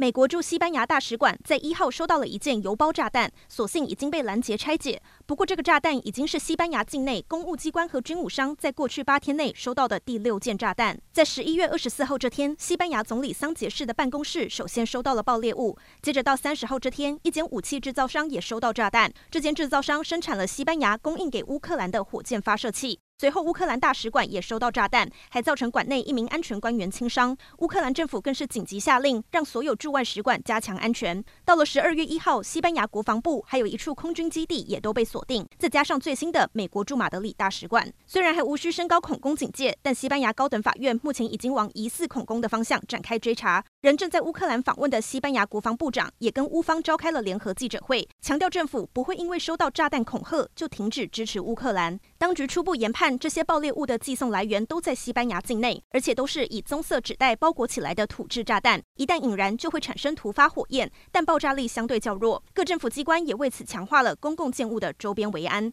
美国驻西班牙大使馆在一号收到了一件邮包炸弹，所幸已经被拦截拆解。不过，这个炸弹已经是西班牙境内公务机关和军武商在过去八天内收到的第六件炸弹。在十一月二十四号这天，西班牙总理桑杰士的办公室首先收到了爆裂物，接着到三十号这天，一间武器制造商也收到炸弹。这间制造商生产了西班牙供应给乌克兰的火箭发射器。随后，乌克兰大使馆也收到炸弹，还造成馆内一名安全官员轻伤。乌克兰政府更是紧急下令，让所有驻外使馆加强安全。到了十二月一号，西班牙国防部还有一处空军基地也都被锁定，再加上最新的美国驻马德里大使馆，虽然还无需升高恐攻警戒，但西班牙高等法院目前已经往疑似恐攻的方向展开追查。人正在乌克兰访问的西班牙国防部长也跟乌方召开了联合记者会，强调政府不会因为收到炸弹恐吓就停止支持乌克兰。当局初步研判，这些爆裂物的寄送来源都在西班牙境内，而且都是以棕色纸袋包裹起来的土制炸弹。一旦引燃，就会产生突发火焰，但爆炸力相对较弱。各政府机关也为此强化了公共建物的周边围安。